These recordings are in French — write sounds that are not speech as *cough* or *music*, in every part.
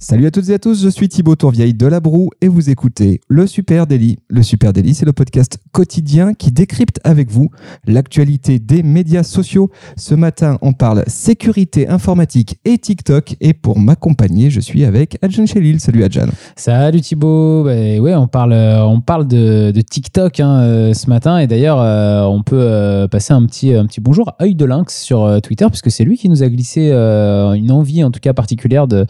Salut à toutes et à tous, je suis Thibaut Tourvieille de La Broue et vous écoutez Le Super Daily. Le Super Daily, c'est le podcast quotidien qui décrypte avec vous l'actualité des médias sociaux. Ce matin, on parle sécurité informatique et TikTok et pour m'accompagner, je suis avec Adjan Chelil. Salut Adjan. Salut Thibaut. Bah, ouais, on parle, on parle de, TikTok hein, euh, ce matin et d'ailleurs, euh, on peut euh, passer un petit, un petit bonjour à œil de lynx sur euh, Twitter puisque c'est lui qui nous a glissé euh, une envie en tout cas particulière de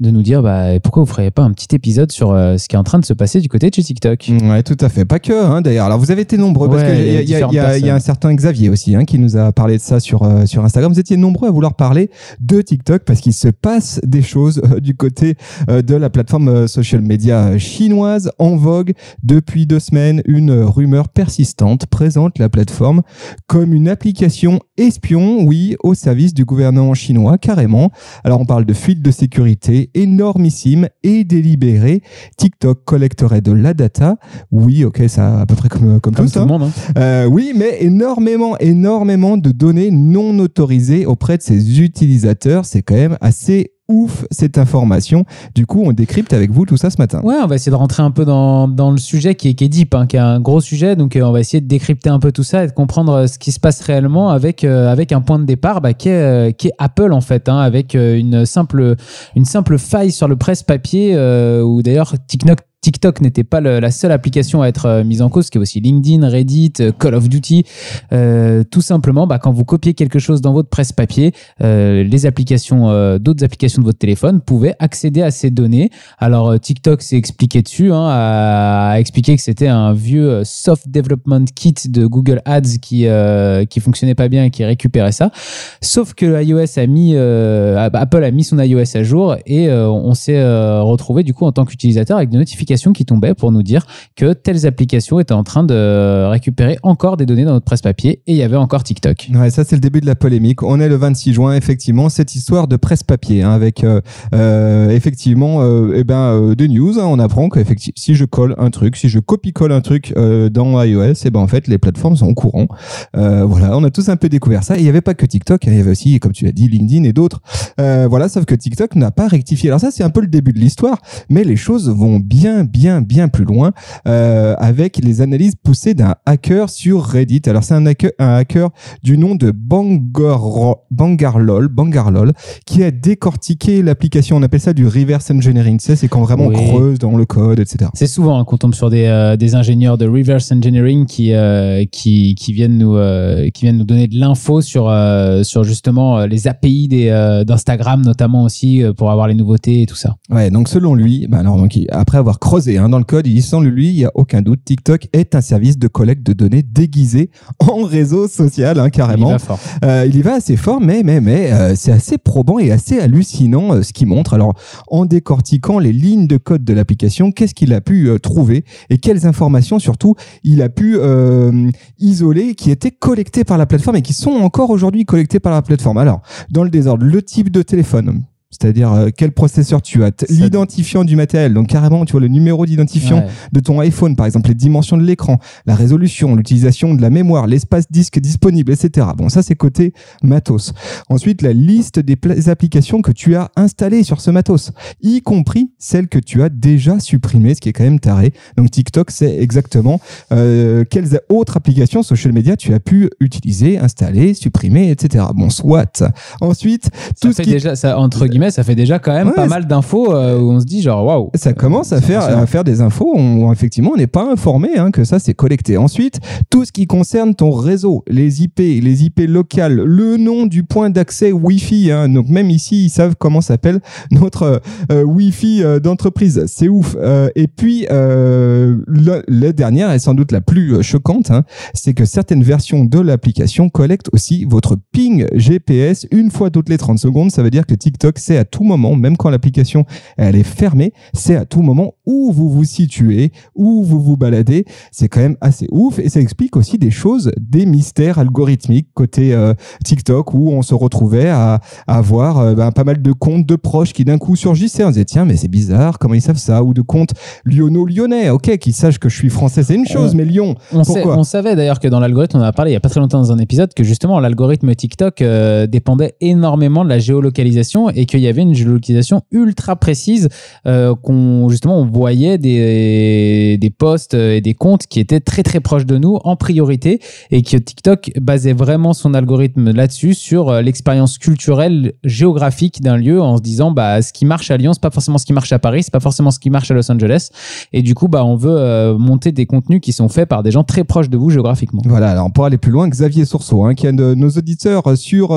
nous dire bah, pourquoi vous ne feriez pas un petit épisode sur euh, ce qui est en train de se passer du côté de chez TikTok? Ouais, tout à fait. Pas que, hein, d'ailleurs. Alors, vous avez été nombreux parce qu'il il y y, a y y un certain Xavier aussi hein, qui nous a parlé de ça sur, euh, sur Instagram. Vous étiez nombreux à vouloir parler de TikTok parce qu'il se passe des choses euh, du côté de la plateforme social media chinoise en vogue depuis deux semaines. Une rumeur persistante présente la plateforme comme une application espion, oui, au service du gouvernement chinois, carrément. Alors, on parle de fuite de sécurité énormissime et délibérée. TikTok collecterait de la data. Oui, ok, ça à peu près comme, comme, Comme tout tout ça. le monde. hein. Euh, oui, mais énormément, énormément de données non autorisées auprès de ses utilisateurs. C'est quand même assez ouf cette information. Du coup, on décrypte avec vous tout ça ce matin. Ouais, on va essayer de rentrer un peu dans, dans le sujet qui est, qui est deep, hein, qui est un gros sujet. Donc, euh, on va essayer de décrypter un peu tout ça et de comprendre euh, ce qui se passe réellement avec, euh, avec un point de départ bah, qui, est, qui est Apple, en fait, hein, avec une, simple, une simple faille sur le presse-papier où d'ailleurs TikTok. TikTok n'était pas la seule application à être euh, mise en cause, qui est aussi LinkedIn, Reddit, euh, Call of Duty. Euh, tout simplement, bah, quand vous copiez quelque chose dans votre presse-papier, les applications, d'autres applications de votre téléphone pouvaient accéder à ces données. Alors TikTok s'est expliqué dessus, hein, a, a expliqué que c'était un vieux soft development kit de Google Ads qui qui fonctionnait pas bien et qui récupérait ça. Sauf que iOS a mis Apple a mis son iOS à jour et on s'est retrouvé du coup en tant qu'utilisateur avec des notifications qui tombaient pour nous dire que telles applications étaient en train de récupérer encore des données dans notre presse-papier et il y avait encore TikTok. Ouais, ça c'est le début de la polémique. On est le 26 juin, effectivement, cette histoire de presse-papier, hein, avec euh, euh, effectivement euh, eh ben, euh, des news. hein. on apprend que si je colle un truc, si je copie-colle un truc euh, dans iOS, et ben en fait les plateformes sont au courant. Euh, voilà, on a tous un peu découvert ça. Il n'y avait pas que TikTok, hein, il y avait aussi, comme tu l'as dit, LinkedIn et d'autres. Voilà, sauf que TikTok n'a pas rectifié. Alors ça c'est un peu le début de l'histoire, mais les choses vont bien, bien, bien plus loin euh, avec les analyses poussées d'un hacker sur Reddit. Alors c'est un hacker, un hacker du nom de Bangar, Bangarlol, Bangarlol, qui a décortiqué l'application. On appelle ça du reverse engineering. Tu sais, c'est quand vraiment Oui. on creuse dans le code, etc. C'est souvent hein, qu'on tombe sur des, euh, des ingénieurs de reverse engineering qui, euh, qui, qui, viennent nous, qui viennent nous donner de l'info sur, sur justement les API d'Instagram, notamment aussi pour avoir les nouveautés et tout ça. Ouais, donc selon lui, bah alors donc il- après avoir creusé hein, dans le code, il selon lui, il y a aucun doute, TikTok est un service de collecte de données déguisé en réseau social, hein, Il carrément. va fort. Euh, il y va assez fort, mais mais mais euh, c'est assez probant et assez hallucinant euh, ce qu'il montre. Alors, en décortiquant les lignes de code de l'application, qu'est-ce qu'il a pu trouver et quelles informations surtout il a pu isoler qui étaient collectées par la plateforme et qui sont encore aujourd'hui collectées par la plateforme? Alors, dans le désordre, le type de téléphone. C'est-à-dire euh, quel processeur tu as, l'identifiant du matériel, donc carrément tu vois le numéro d'identifiant Ouais. de ton iPhone, par exemple, les dimensions de l'écran, la résolution, l'utilisation de la mémoire, l'espace disque disponible, etc. Bon, ça, c'est côté matos. Ensuite, la liste des applications que tu as installées sur ce matos, y compris celles que tu as déjà supprimées, ce qui est quand même taré. Donc, TikTok, c'est exactement euh, quelles autres applications social media tu as pu utiliser, installer, supprimer, etc. Bon, soit. Ensuite, Ça tout ce qui déjà, ça, entre guillemets, ça fait déjà quand même Ouais, pas mal d'infos euh, où on se dit genre waouh. ça commence à c'est faire, à faire des infos où, effectivement on n'est pas informé hein, que ça c'est collecté. Ensuite, tout ce qui concerne ton réseau, les IP, les IP locales, le nom du point d'accès Wi-Fi. hein. donc même ici, ils savent comment s'appelle notre euh, Wi-Fi euh, d'entreprise. C'est ouf. Euh, et puis euh, le- la dernière et sans doute la plus euh, choquante, hein, c'est que certaines versions de l'application collectent aussi votre ping GPS une fois toutes les 30 secondes. Ça veut dire que TikTok sait à tout moment, même quand l'application elle est fermée, c'est à tout moment où vous vous situez, où vous vous baladez. C'est quand même assez ouf et ça explique aussi des choses, des mystères algorithmiques côté euh, TikTok où on se retrouvait à, à avoir euh, ben, pas mal de comptes de proches qui d'un coup surgissaient. On disait tiens mais c'est bizarre, comment ils savent ça? Ou de comptes lyonno-lyonnais, ok, qu'ils sachent que je suis français, c'est une chose, mais Lyon, On, sait- pourquoi? on savait d'ailleurs que dans l'algorithme, on en a parlé il y a pas très longtemps dans un épisode, que justement l'algorithme TikTok euh, dépendait énormément de la géolocalisation et qu'il y avait une géolocalisation ultra précise euh, qu'on justement on voyait des, des posts et des comptes qui étaient très très proches de nous en priorité et que TikTok basait vraiment son algorithme là-dessus sur euh, l'expérience culturelle géographique d'un lieu en se disant bah ce qui marche à Lyon c'est pas forcément ce qui marche à Paris c'est pas forcément ce qui marche à Los Angeles et du coup bah on veut euh, monter des contenus qui sont faits par des gens très proches de vous géographiquement. Voilà, alors pour aller plus loin, Xavier Sourceau, hein, qui est de nos auditeurs sur,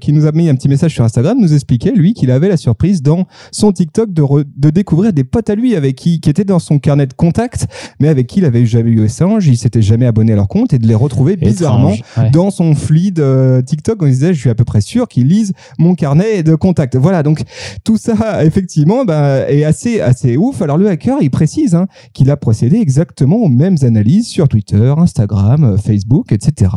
qui nous a mis un petit message sur Instagram, nous expliquait lui qu'il avait la surprise dans son TikTok de, re- de découvrir des potes à lui avec qui, qui étaient dans son carnet de contact, mais avec qui il avait jamais eu échange, il s'était jamais abonné à leur compte et de les retrouver bizarrement Étrange, ouais. dans son feed euh, TikTok. On disait, je suis à peu près sûr qu'ils lisent mon carnet de contact. Voilà, donc tout ça, effectivement, bah, est assez, assez ouf. Alors le hacker, il précise hein, qu'il a procédé exactement aux mêmes analyses sur Twitter, Instagram, euh, Facebook, etc.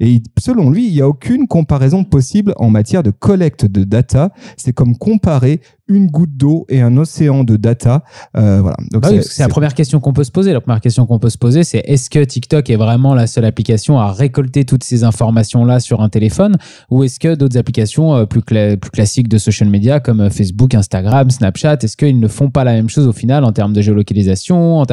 Et selon lui, il n'y a aucune comparaison possible en matière de collecte de data. C'est comme comparer une goutte d'eau et un océan de data. Euh, voilà. Donc Bah oui, c'est la première question qu'on peut se poser. La première question qu'on peut se poser, c'est est-ce que TikTok est vraiment la seule application à récolter toutes ces informations-là sur un téléphone ou est-ce que d'autres applications euh, plus, cla- plus classiques de social media comme euh, Facebook, Instagram, Snapchat, est-ce qu'ils ne font pas la même chose au final en termes de géolocalisation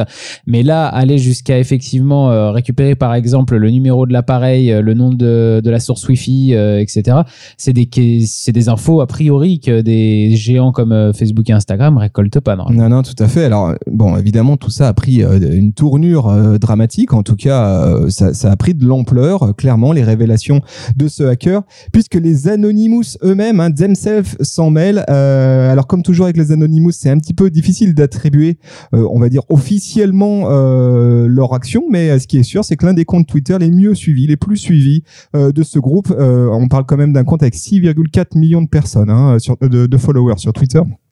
Mais là, aller jusqu'à effectivement récupérer par exemple le numéro de l'appareil, le nom de, de la source Wi-Fi, euh, etc., c'est des, c'est des infos a priori que des géants comme euh, Facebook et Instagram récoltent pas. normalement. Non, non, tout à fait. Alors, bon, évidemment, tout ça a pris euh, une tournure euh, dramatique. En tout cas, ça, a pris de l'ampleur, clairement, les révélations de ce hacker, puisque les Anonymous eux-mêmes, hein, themselves, s'en mêlent. Alors, comme toujours avec les Anonymous, c'est un petit peu difficile d'attribuer, on va dire, officiellement leur action, mais ce qui est sûr, c'est que l'un des comptes Twitter les mieux suivis, les plus suivis de ce groupe, on parle quand même d'un compte avec 6,4 millions de personnes, hein, sur, de followers sur Twitter still.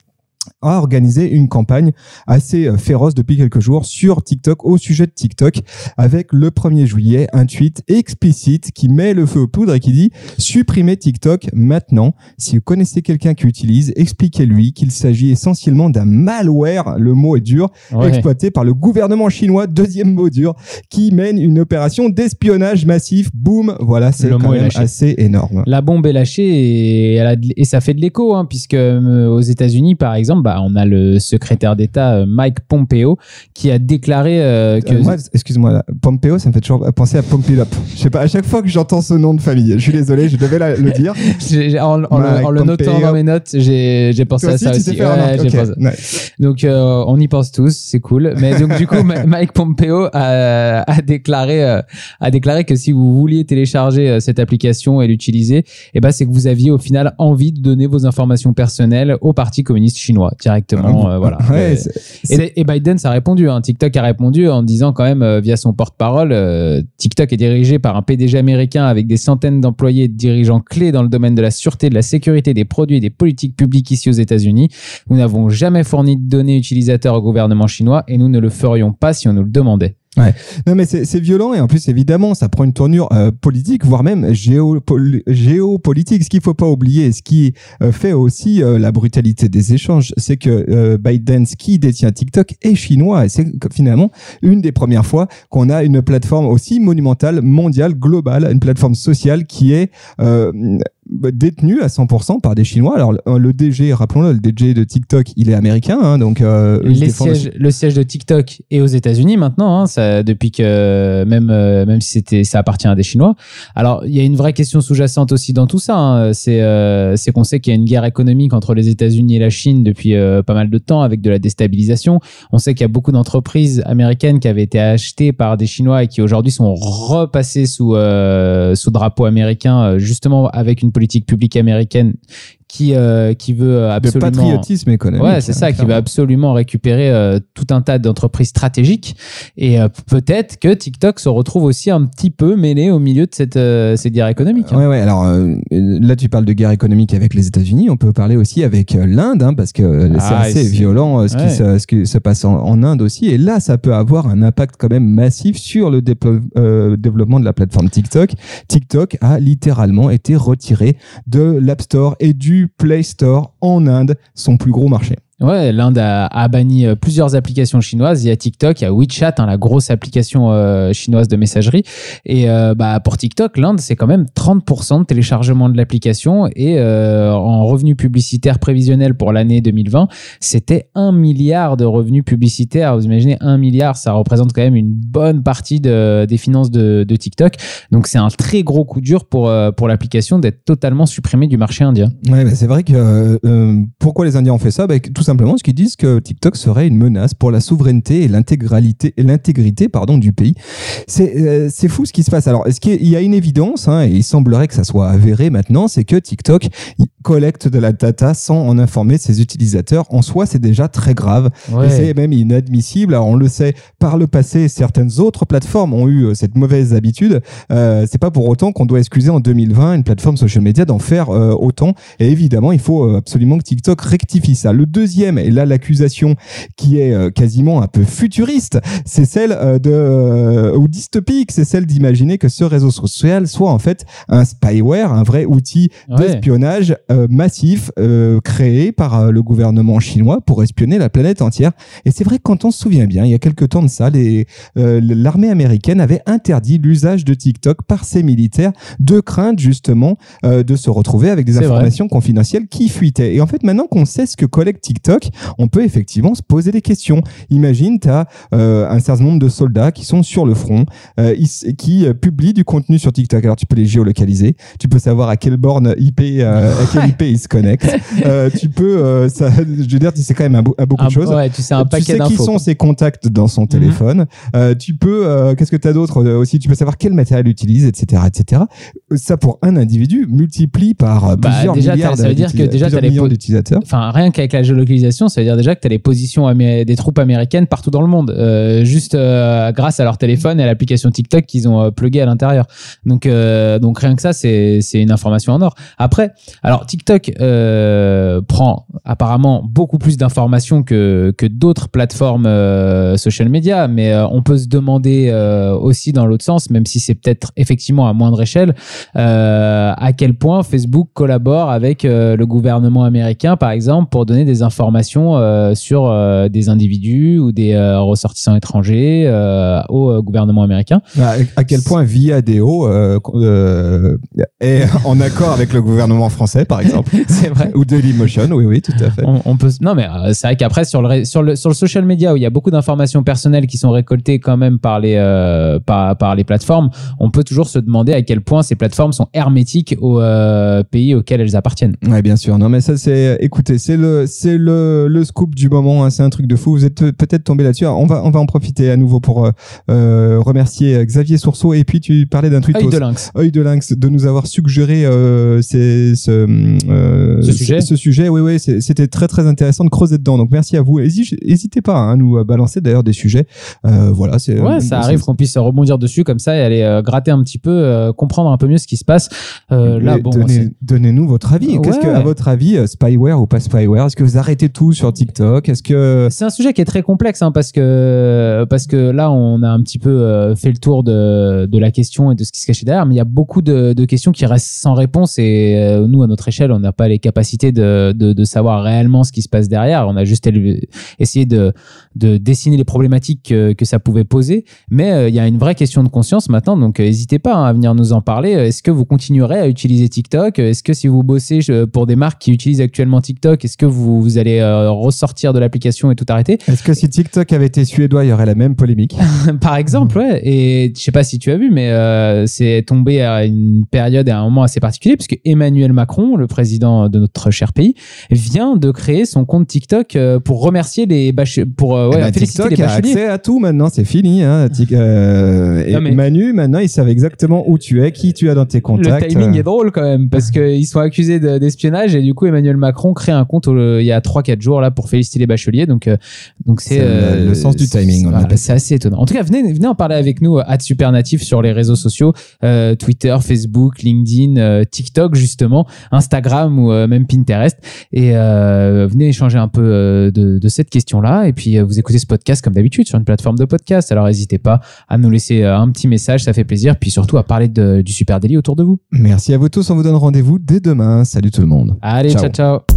A organisé une campagne assez euh, féroce depuis quelques jours sur TikTok au sujet de TikTok avec le 1er juillet un tweet explicite qui met le feu aux poudres et qui dit supprimez TikTok maintenant. Si vous connaissez quelqu'un qui utilise, expliquez-lui qu'il s'agit essentiellement d'un malware, le mot est dur, Ouais. exploité par le gouvernement chinois, deuxième mot dur, qui mène une opération d'espionnage massif. Boum, voilà, c'est quand même assez énorme. La bombe est lâchée et, elle a de- et ça fait de l'écho, hein, puisque euh, aux États-Unis, par exemple, bah, on a le secrétaire d'État euh, Mike Pompeo qui a déclaré euh, que Euh, moi, excuse-moi, Pompeo, ça me fait toujours penser à Pompilop. Je sais pas, à chaque fois que j'entends ce nom de famille, je suis désolé, je devais la- le dire. *laughs* En, en le, Mike en le notant dans mes notes, j'ai pensé à ça aussi. Ouais, pensé. Donc euh, on y pense tous, c'est cool. Mais donc du coup, *laughs* Mike Pompeo a, a déclaré a déclaré que si vous vouliez télécharger cette application et l'utiliser, eh ben c'est que vous aviez au final envie de donner vos informations personnelles au Parti communiste chinois directement. euh, voilà. *laughs* Ouais, Et- c'est- c'est- et, et Biden ça a répondu. Hein. TikTok a répondu en disant quand même euh, via son porte-parole, euh, TikTok est dirigé par un PDG américain avec des centaines d'employés et de dirigeants clés dans le domaine de la sûreté, de la sécurité des produits et des politiques publiques ici aux États-Unis. Nous n'avons jamais fourni de données utilisateurs au gouvernement chinois et nous ne le ferions pas si on nous le demandait. Non, mais c'est violent et en plus, évidemment, ça prend une tournure euh, politique, voire même géopol- géopolitique. Ce qu'il faut pas oublier, ce qui euh, fait aussi euh, la brutalité des échanges, c'est que euh, Biden, qui détient TikTok, est chinois. Et c'est finalement une des premières fois qu'on a une plateforme aussi monumentale, mondiale, globale, une plateforme sociale qui est euh, détenue à 100% par des Chinois. Alors, le, DG, rappelons-le, le DG de TikTok, il est américain, hein, donc euh, Les sièges, le siège de TikTok est aux États-Unis maintenant, hein, ça, depuis que même euh, même si c'était ça appartient à des Chinois. Alors il y a une vraie question sous-jacente aussi dans tout ça. hein, c'est euh, c'est qu'on sait qu'il y a une guerre économique entre les États-Unis et la Chine depuis euh, pas mal de temps avec de la déstabilisation. On sait qu'il y a beaucoup d'entreprises américaines qui avaient été achetées par des Chinois et qui aujourd'hui sont repassées sous sous drapeau américain, justement avec une politique publique américaine qui, euh, qui veut absolument. De patriotisme économique. Ouais, c'est ça, qui veut absolument récupérer euh, tout un tas d'entreprises stratégiques. Et euh, peut-être que TikTok se retrouve aussi un petit peu mêlé au milieu de cette, euh, cette guerre économique. hein. Ouais, ouais. Alors euh, là, tu parles de guerre économique avec les États-Unis. On peut parler aussi avec euh, l'Inde, hein, parce que euh, c'est Ah, assez violent euh, ce, ouais. qui se, ce qui se passe en, en Inde aussi. Et là, ça peut avoir un impact quand même massif sur le euh, développement de la plateforme TikTok. TikTok a littéralement été retiré de l'App Store et du Play Store en Inde, son plus gros marché. Ouais, l'Inde a, banni euh, plusieurs applications chinoises. Il y a TikTok, il y a WeChat, hein, la grosse application euh, chinoise de messagerie. Et euh, bah, pour TikTok, l'Inde, c'est quand même 30% de téléchargement de l'application. Et en revenus publicitaires prévisionnels pour l'année 2020, c'était 1 milliard de revenus publicitaires. Vous imaginez, 1 milliard, ça représente quand même une bonne partie de, des finances de, TikTok. Donc c'est un très gros coup dur pour, pour l'application d'être totalement supprimée du marché indien. Ouais, bah, c'est vrai que pourquoi les Indiens ont fait ça? Bah, simplement parce qu'ils disent que TikTok serait une menace pour la souveraineté et l'intégralité et l'intégrité pardon du pays. C'est euh, c'est fou ce qui se passe. Alors, est-ce qu'il y a une évidence hein, et il semblerait que ça soit avéré maintenant, c'est que TikTok collecte de la data sans en informer ses utilisateurs. En soi, c'est déjà très grave. C'est même inadmissible. Alors, on le sait, par le passé, certaines autres plateformes ont eu euh, cette mauvaise habitude. Euh, c'est pas pour autant qu'on doit excuser en 2020 une plateforme social media d'en faire euh, autant. Et évidemment, il faut absolument que TikTok rectifie ça. Le deuxième, et là l'accusation qui est euh, quasiment un peu futuriste, c'est celle euh, de euh, ou dystopique, c'est celle d'imaginer que ce réseau social soit en fait un spyware, un vrai outil Ouais. d'espionnage euh, massif euh, créé par le gouvernement chinois pour espionner la planète entière. Et c'est vrai que quand on se souvient bien, il y a quelques temps de ça, euh, l'armée américaine avait interdit l'usage de TikTok par ses militaires de crainte justement de se retrouver avec des vrai. informations confidentielles qui fuitaient. Et en fait, maintenant qu'on sait ce que collecte TikTok, on peut effectivement se poser des questions. Imagine, tu as un certain nombre de soldats qui sont sur le front, euh, qui euh, publient du contenu sur TikTok. Alors tu peux les géolocaliser, tu peux savoir à quelle borne IP, euh, à quelle IP ils se connectent. *laughs* Euh, tu peux, euh, ça, je veux dire, tu sais quand même à, beau- à beaucoup Un- de choses. ouais, tu sais un tu paquet sais qui sont ses contacts dans son téléphone. Euh, tu peux, euh, qu'est-ce que tu as d'autre euh, aussi? Tu peux savoir quel matériel il utilise, etc., etc. Euh, Ça pour un individu multiplie par euh, Bah, plusieurs déjà, t'as- milliards ça veut dire que déjà, plusieurs t'as les d'utilisateurs. Enfin, rien qu'avec la géolocalisation, ça veut dire déjà que tu as les positions des troupes américaines partout dans le monde, euh, juste euh, grâce à leur téléphone et à l'application TikTok qu'ils ont euh, plugué à l'intérieur. Donc, donc rien que ça, c'est une information en or. Après, alors TikTok prend apparemment beaucoup plus d'informations que, que d'autres plateformes social media, mais on peut se demander aussi dans l'autre sens, même si c'est peut-être effectivement à moindre échelle, à quel point Facebook collabore avec le gouvernement américain, par exemple, pour donner des informations euh, sur euh, des individus ou des euh, ressortissants étrangers au gouvernement américain. À, à quel point Viadeo est *laughs* en accord avec le gouvernement français, par exemple, *laughs* C'est vrai. ou Dailymotion, oui, oui, tout à fait. On, on peut non mais c'est vrai qu'après sur le sur le sur le social media où il y a beaucoup d'informations personnelles qui sont récoltées quand même par les par par les plateformes, on peut toujours se demander à quel point ces plateformes sont hermétiques aux pays auxquels elles appartiennent. Ouais, bien sûr. Non, mais ça, c'est, écoutez, c'est le, c'est le, le scoop du moment. hein. C'est un truc de fou. Vous êtes peut-être tombé là-dessus. Alors, On va, on va en profiter à nouveau pour euh, euh, remercier Xavier Sourceau. Et puis, tu parlais d'un tweet Œil de lynx. Œil de lynx de nous avoir suggéré euh, ces- ce, euh, Ce sujet. Ce, sujet, oui, oui, c'était très très intéressant de creuser dedans. Donc merci à vous. Hési- N'hésitez pas hein, à nous balancer d'ailleurs des sujets. Euh, voilà, c'est. Ouais, ça arrive qu'on puisse rebondir dessus comme ça et aller euh, gratter un petit peu, euh, comprendre un peu mieux ce qui se passe. Euh, là, bon, donnez, donnez-nous votre avis. Qu'est-ce que, à votre avis, euh, spyware ou pas spyware? Est-ce que vous arrêtez tout sur TikTok Est-ce que C'est un sujet qui est très complexe hein, parce que parce que là on a un petit peu euh, fait le tour de, de la question et de ce qui se cachait derrière, mais il y a beaucoup de, questions qui restent sans réponse et euh, nous à notre échelle on n'a pas les capacités de, de, savoir réellement ce qui se passe derrière. On a juste essayé de, de dessiner les problématiques que, que ça pouvait poser, mais euh, il y a une vraie question de conscience maintenant, donc n'hésitez pas hein, à venir nous en parler. Est-ce que vous continuerez à utiliser TikTok? Est-ce que si vous bossez pour des marques qui utilisent actuellement TikTok, est-ce que vous, vous allez et euh, ressortir de l'application et tout arrêter. Est-ce que si TikTok avait été suédois, il y aurait la même polémique? *laughs* Par exemple, ouais. Et je sais pas si tu as vu, mais euh, c'est tombé à une période et à un moment assez particulier, puisque Emmanuel Macron, le président de notre cher pays, vient de créer son compte TikTok euh, pour remercier les bacheliers, pour ouais, Eh ben, féliciter TikTok les a accès à tout maintenant, c'est fini. Hein. Et mais- Manu, maintenant, ils savent exactement où tu es, qui tu as dans tes contacts. Le timing est drôle quand même parce qu'ils sont accusés de- d'espionnage et du coup Emmanuel Macron crée un compte il y a 3-4 jours là pour féliciter les bacheliers donc euh, donc c'est C'est le- le sens du timing, voilà, c'est assez étonnant. En tout cas venez venez en parler avec nous à Supernatif sur les réseaux sociaux euh, Twitter, Facebook, LinkedIn, euh, TikTok justement, Instagram ou euh, même Pinterest et euh, venez échanger un peu euh, de, de cette question là et puis euh, vous écoutez ce podcast comme d'habitude sur une plateforme de podcast alors n'hésitez pas à nous laisser euh, un petit message ça fait plaisir puis surtout à parler de- du super délit autour de vous. Merci à vous tous. On vous donne rendez-vous dès demain. Salut tout le monde. Allez, Ciao. ciao. ciao.